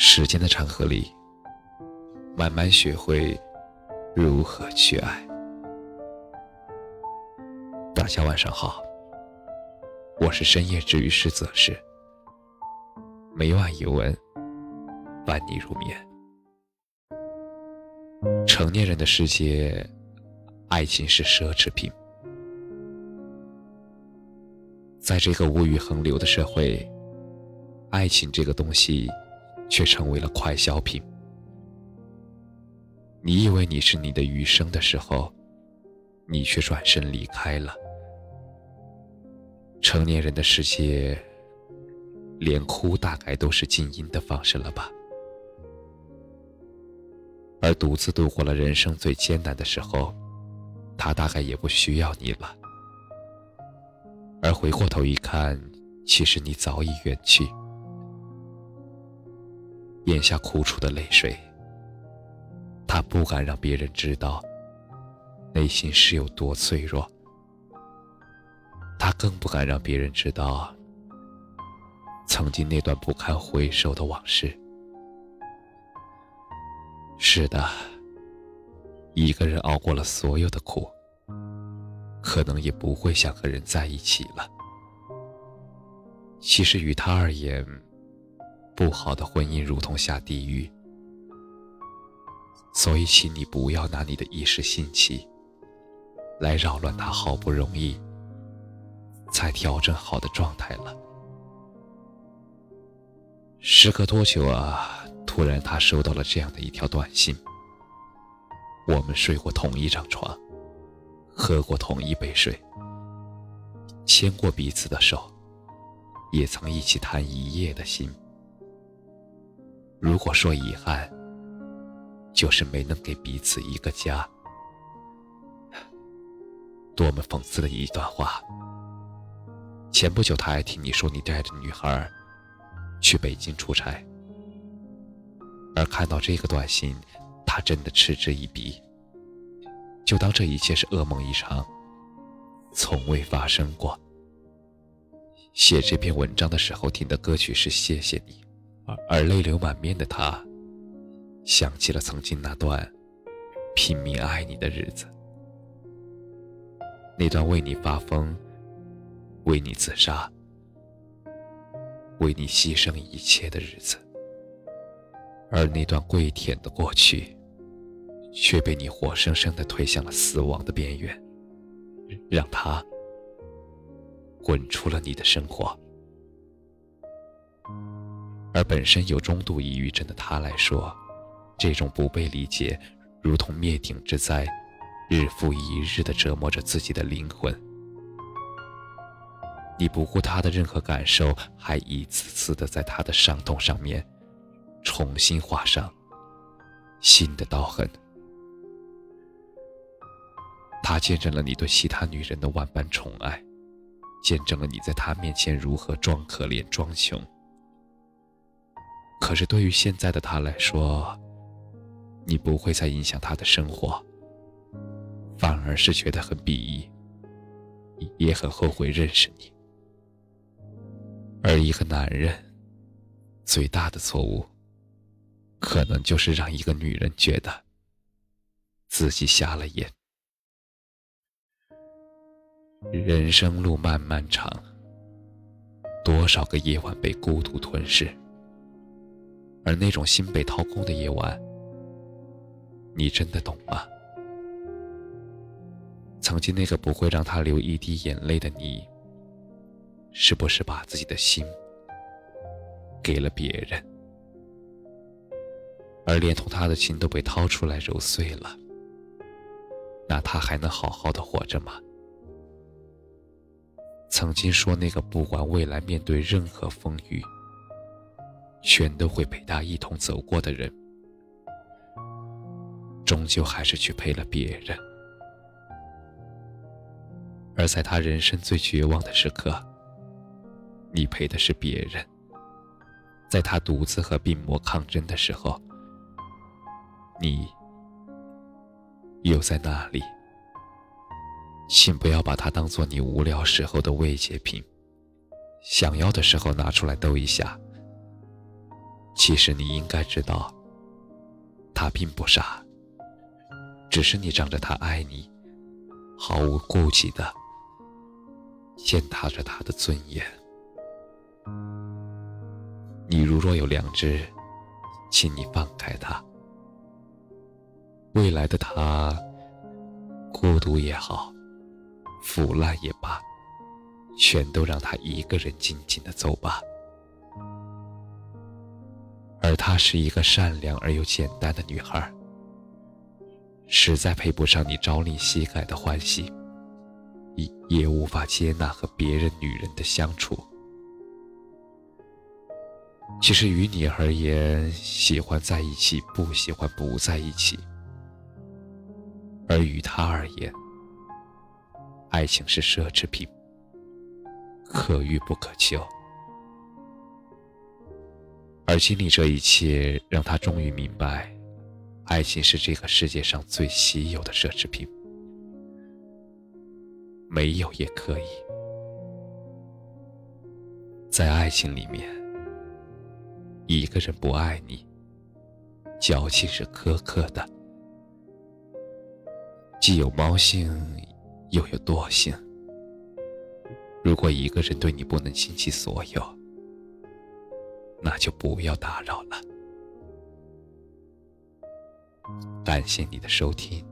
时间的长河里，慢慢学会如何去爱。大家晚上好，我是深夜治愈师泽是，每晚一文伴你入眠。成年人的世界，爱情是奢侈品。在这个物欲横流的社会，爱情这个东西。却成为了快消品。你以为你是你的余生的时候，你却转身离开了。成年人的世界，连哭大概都是静音的方式了吧？而独自度过了人生最艰难的时候，他大概也不需要你了。而回过头一看，其实你早已远去。咽下苦楚的泪水，他不敢让别人知道内心是有多脆弱，他更不敢让别人知道曾经那段不堪回首的往事。是的，一个人熬过了所有的苦，可能也不会想和人在一起了。其实，于他而言，不好的婚姻如同下地狱，所以请你不要拿你的一时兴起来扰乱他好不容易才调整好的状态了。时隔多久啊？突然他收到了这样的一条短信：我们睡过同一张床，喝过同一杯水，牵过彼此的手，也曾一起谈一夜的心。如果说遗憾，就是没能给彼此一个家，多么讽刺的一段话。前不久他还听你说你带着女孩去北京出差，而看到这个短信，他真的嗤之以鼻，就当这一切是噩梦一场，从未发生过。写这篇文章的时候听的歌曲是《谢谢你》。而泪流满面的他，想起了曾经那段拼命爱你的日子，那段为你发疯、为你自杀、为你牺牲一切的日子，而那段跪舔的过去，却被你活生生的推向了死亡的边缘，让他滚出了你的生活。而本身有中度抑郁症的他来说，这种不被理解，如同灭顶之灾，日复一日的折磨着自己的灵魂。你不顾他的任何感受，还一次次的在他的伤痛上面重新画上新的刀痕。他见证了你对其他女人的万般宠爱，见证了你在他面前如何装可怜、装穷。可是，对于现在的他来说，你不会再影响他的生活，反而是觉得很鄙夷，也很后悔认识你。而一个男人最大的错误，可能就是让一个女人觉得自己瞎了眼。人生路漫漫长，多少个夜晚被孤独吞噬。而那种心被掏空的夜晚，你真的懂吗？曾经那个不会让他流一滴眼泪的你，是不是把自己的心给了别人？而连同他的心都被掏出来揉碎了，那他还能好好的活着吗？曾经说那个不管未来面对任何风雨。全都会陪他一同走过的人，终究还是去陪了别人。而在他人生最绝望的时刻，你陪的是别人。在他独自和病魔抗争的时候，你又在哪里？请不要把他当做你无聊时候的慰藉品，想要的时候拿出来逗一下。其实你应该知道，他并不傻，只是你仗着他爱你，毫无顾忌的践踏着他的尊严。你如若有良知，请你放开他。未来的他，孤独也好，腐烂也罢，全都让他一个人静静的走吧。而她是一个善良而又简单的女孩，实在配不上你朝令夕改的欢喜，也无法接纳和别人女人的相处。其实于你而言，喜欢在一起，不喜欢不在一起；而于他而言，爱情是奢侈品，可遇不可求。而经历这一切，让他终于明白，爱情是这个世界上最稀有的奢侈品，没有也可以。在爱情里面。一个人不爱你，矫情是苛刻的，既有猫性，又有惰性。如果一个人对你不能倾其所有，那就不要打扰了。感谢你的收听，